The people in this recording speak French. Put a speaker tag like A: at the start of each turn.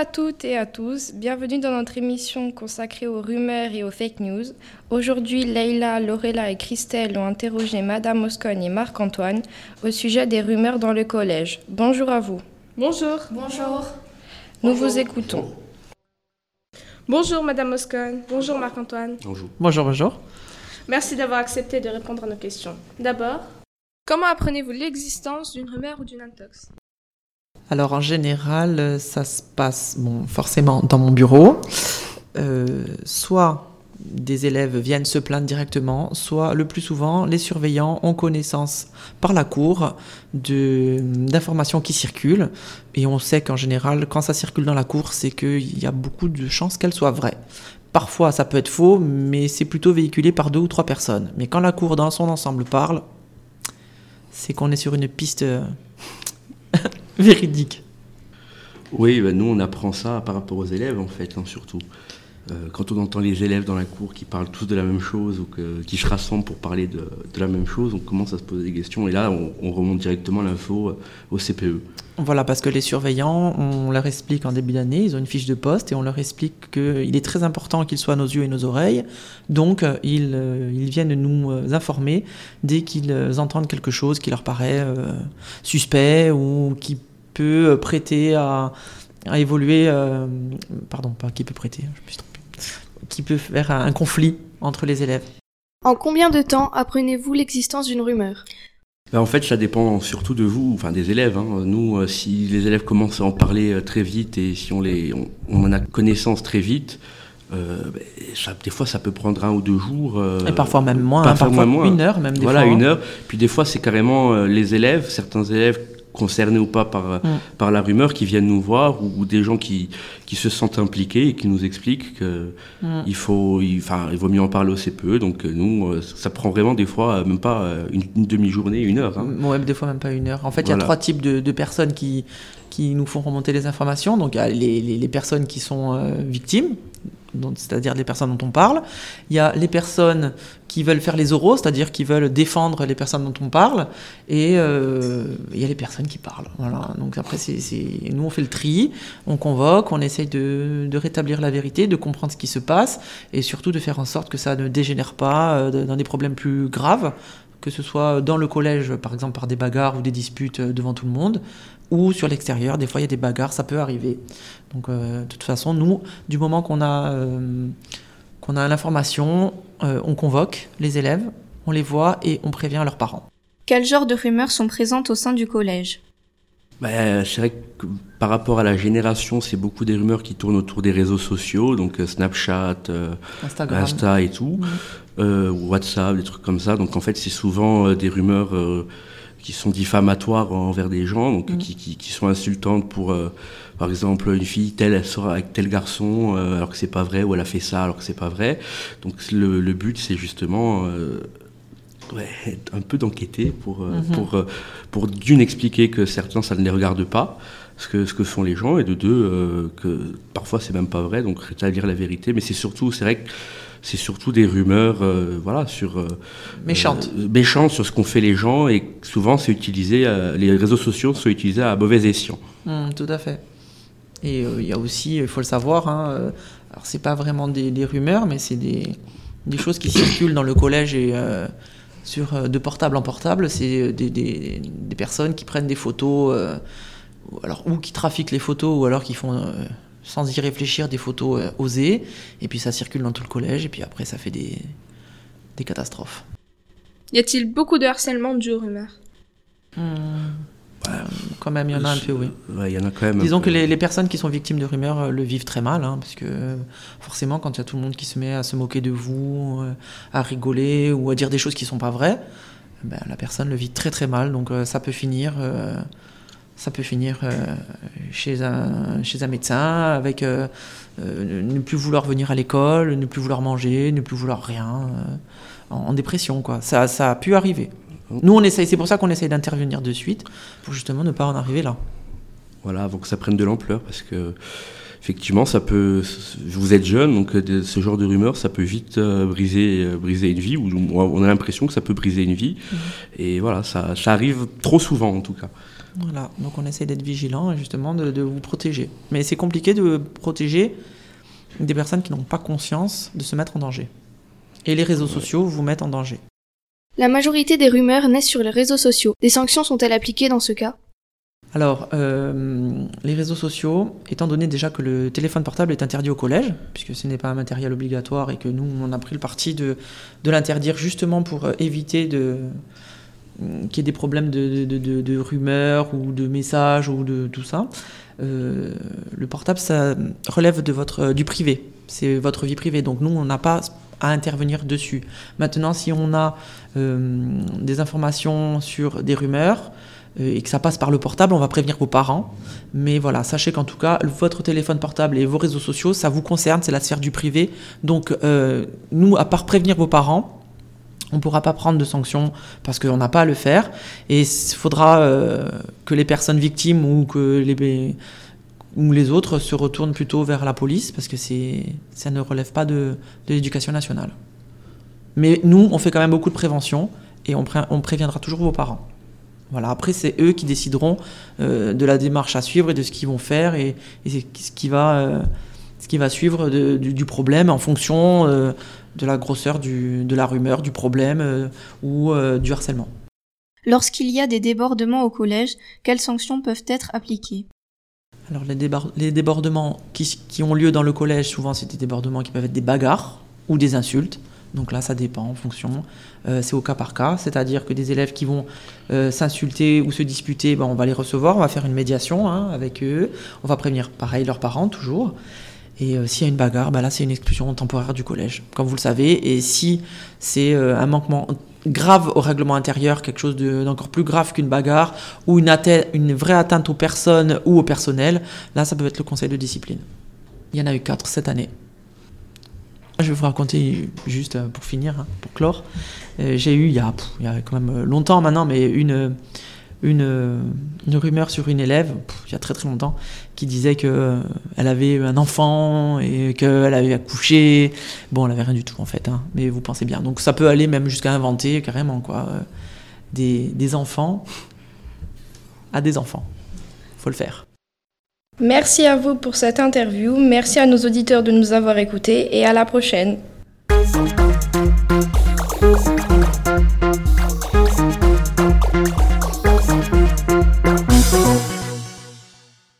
A: à toutes et à tous, bienvenue dans notre émission consacrée aux rumeurs et aux fake news. Aujourd'hui, Leïla, Lorella et Christelle ont interrogé Madame Moscone et Marc-Antoine au sujet des rumeurs dans le collège. Bonjour à vous.
B: Bonjour.
C: Bonjour.
A: Nous vous écoutons.
B: Bonjour Madame Moscone. Bonjour Marc-Antoine.
D: Bonjour.
E: Bonjour, bonjour.
B: Merci d'avoir accepté de répondre à nos questions. D'abord, comment apprenez-vous l'existence d'une rumeur ou d'une intox?
E: Alors en général, euh, ça se passe forcément dans mon bureau. Euh, soit des élèves viennent se plaindre directement, soit le plus souvent, les surveillants ont connaissance par la cour d'informations qui circulent. Et on sait qu'en général, quand ça circule dans la cour, c'est qu'il y a beaucoup de chances qu'elles soient vraies. Parfois, ça peut être faux, mais c'est plutôt véhiculé par deux ou trois personnes. Mais quand la cour dans son ensemble parle, c'est qu'on est sur une piste euh, véridique.
D: Oui, bah, nous on apprend ça par rapport aux élèves en fait, hein, surtout. Euh, quand on entend les élèves dans la cour qui parlent tous de la même chose ou que- qui se rassemblent pour parler de, de la même chose, on commence à se poser des questions et là on, on remonte directement l'info euh, au CPE.
E: Voilà, parce que les surveillants, on leur explique en début d'année, ils ont une fiche de poste et on leur explique qu'il est très important qu'ils soient à nos yeux et nos oreilles. Donc, euh, ils, ils viennent nous informer dès qu'ils entendent quelque chose qui leur paraît euh, suspect ou qui peut euh, prêter à, à évoluer. euh, pardon, pas qui peut prêter, je me suis trompé. Qui peut faire un conflit entre les élèves.
C: En combien de temps apprenez-vous l'existence d'une rumeur?
D: Bah, en fait, ça dépend surtout de vous, enfin des élèves. hein. Nous, euh, si les élèves commencent à en parler euh, très vite et si on, les, on, on en a connaissance très vite, euh, ça- des fois ça peut prendre un ou deux jours. euh,
E: Et parfois même moins,
D: parfois
E: parfois
D: moins.
E: une heure même des
D: voilà,
E: fois.
D: une
E: hein.
D: heure. Puis des fois, c'est carrément euh, les élèves, certains élèves concernés ou pas par, euh,
E: Mm.
D: par la rumeur qui viennent nous voir ou, ou des gens qui, qui se sentent impliqués et qui nous expliquent que
E: Mm.
D: faut, il, enfin, il vaut mieux en parler au CPE. Donc euh, nous, euh, ça prend vraiment des fois même pas une, une demi-journée, une heure. hein.
E: Ouais, des fois même pas une heure. En fait, il y a trois types de, de personnes qui, qui nous font remonter les informations. Donc, il y a les, les- les personnes qui sont euh, victimes, c'est-à-dire les personnes dont on parle. Il y a les personnes qui veulent faire les oraux, c'est-à-dire qui veulent défendre les personnes dont on parle. Et euh, il y a les personnes qui parlent. Voilà. Donc après, c'est, nous, on fait le tri, on convoque, on essaye de, rétablir la vérité, de comprendre ce qui se passe, et surtout de faire en sorte que ça ne dégénère pas euh, dans des problèmes plus graves que ce soit dans le collège, par exemple par des bagarres ou des disputes euh, devant tout le monde, ou sur l'extérieur. Des fois, il y a des bagarres, ça peut arriver. Donc, euh, de toute façon, nous, du moment qu'on a, euh, qu'on a l'information, on convoque les élèves, on les voit et on prévient leurs parents.
C: Quel genre de rumeurs sont présentes au sein du collège?
D: Bah, c'est vrai que par rapport à la génération, c'est beaucoup des rumeurs qui tournent autour des réseaux sociaux, donc euh, Snapchat, euh. Insta et tout,
E: Mhm.
D: euh, WhatsApp, des trucs comme ça. Donc en fait, c'est souvent euh, des rumeurs euh, qui sont diffamatoires envers des gens, donc
E: Mhm.
D: qui, qui, qui sont insultantes pour, euh, par exemple, une fille telle, elle sort avec tel garçon euh, alors que c'est pas vrai, ou elle a fait ça alors que c'est pas vrai. Donc le, le but, c'est justement euh, ouais, un peu d'enquêter pour, euh,
E: Mhm.
D: pour, euh, pour d'une expliquer que certains ça ne les regarde pas. Ce que, ce que font les gens, et de deux, euh, que parfois c'est même pas vrai, donc rétablir la vérité. Mais c'est surtout, c'est vrai que c'est surtout des rumeurs, euh, voilà, sur. euh,
E: Méchantes.
D: méchantes sur ce qu'ont fait les gens, et souvent c'est utilisé, les réseaux sociaux sont utilisés à mauvais escient.
E: Mm, tout à fait. Et il y a aussi, il faut le savoir, hein, alors c'est pas vraiment des, des rumeurs, mais c'est des, des choses qui circulent dans le collège et sur euh, de portable en portable. C'est des, des, des personnes qui prennent des photos, euh, ou alors ou qui trafiquent les photos, ou alors qui font euh, sans y réfléchir des photos euh, osées, et puis ça circule dans tout le collège, et puis après ça fait des, des catastrophes.
B: Y a-t-il beaucoup de harcèlement dû aux rumeurs
E: Mm. Euh, quand même, il y en a un peu, oui.
D: Ouais, Il y en a quand même.
E: Disons que les, les personnes qui sont victimes de rumeurs euh, le vivent très mal, hein, parce que euh, forcément, quand il y a tout le monde qui se met à se moquer de vous, à rigoler ou à dire des choses qui sont pas vraies, ben, la personne le vit très très mal. Donc euh, ça peut finir, euh, ça peut finir euh, chez un chez un médecin avec ne plus vouloir venir à l'école, ne plus vouloir manger, ne plus vouloir rien, en, en dépression quoi. Ça ça a pu arriver. Nous on essaye, c'est pour ça qu'on essaye d'intervenir de suite pour justement ne pas en arriver là.
D: Voilà, avant que ça prenne de l'ampleur, parce que effectivement, ça peut. Vous êtes jeune, donc ce genre de rumeurs, ça peut vite briser, briser une vie, ou on a l'impression que ça peut briser une vie. Mmh. Et voilà, ça, ça arrive trop souvent en tout cas.
E: Voilà, donc on essaie d'être vigilant et justement de, de, vous protéger. Mais c'est compliqué de protéger des personnes qui n'ont pas conscience de se mettre en danger. Et les réseaux sociaux vous mettent en danger.
C: La majorité des rumeurs naissent sur les réseaux sociaux. Des sanctions sont-elles appliquées dans ce cas?
E: Alors, euh, les réseaux sociaux, étant donné déjà que le téléphone portable est interdit au collège, puisque ce n'est pas un matériel obligatoire et que nous, on a pris le parti de, l'interdire justement pour euh, éviter de, qu'il y ait des problèmes de, rumeurs ou de messages ou de tout ça. Euh, le portable, ça relève de votre, du privé. C'est votre vie privée. Donc nous, on n'a pas à intervenir dessus. Maintenant, si on a euh, des informations sur des rumeurs euh, et que ça passe par le portable, on va prévenir vos parents. Mais voilà, sachez qu'en tout cas, votre téléphone portable et vos réseaux sociaux, ça vous concerne, c'est la sphère du privé. Donc nous, à part prévenir vos parents, on ne pourra pas prendre de sanctions parce qu'on n'a pas à le faire. Et il faudra euh, que les personnes victimes ou que les, ou les autres se retournent plutôt vers la police parce que ça ne relève pas de, l'éducation nationale. Mais nous, on fait quand même beaucoup de prévention et on, préviendra toujours vos parents. Voilà, après, c'est eux qui décideront euh, de la démarche à suivre et de ce qu'ils vont faire et, ce, qui va, euh, ce qui va suivre du, problème en fonction de la grosseur de la rumeur, du problème euh, ou euh, du harcèlement.
C: Lorsqu'il y a des débordements au collège, quelles sanctions peuvent être appliquées?
E: Alors les, débordements qui, ont lieu dans le collège, souvent c'est des débordements qui peuvent être des bagarres ou des insultes. Donc là, ça dépend en fonction. Euh, c'est au cas par cas, c'est-à-dire que des élèves qui vont s'insulter ou se disputer, ben, on va les recevoir, on va faire une médiation hein, avec eux, on va prévenir pareil leurs parents toujours. Et euh, s'il y a une bagarre, bah là c'est une exclusion temporaire du collège, comme vous le savez. Et si c'est euh, un manquement grave au règlement intérieur, quelque chose d'encore plus grave qu'une bagarre, ou une, une vraie atteinte aux personnes ou au personnel, là ça peut être le conseil de discipline. Il y en a eu quatre cette année. Je vais vous raconter juste euh, pour finir, hein, pour clore. J'ai eu il y, a, il y a quand même longtemps maintenant, mais une une, rumeur sur une élève, il y a très très longtemps, qui disait qu'elle euh, avait un enfant et qu'elle avait accouché. Bon, elle avait rien du tout en fait, hein, mais vous pensez bien. Donc ça peut aller même jusqu'à inventer carrément quoi, euh, des, des enfants à des enfants. faut le faire.
A: Merci à vous pour cette interview, merci à nos auditeurs de nous avoir écoutés et à la prochaine.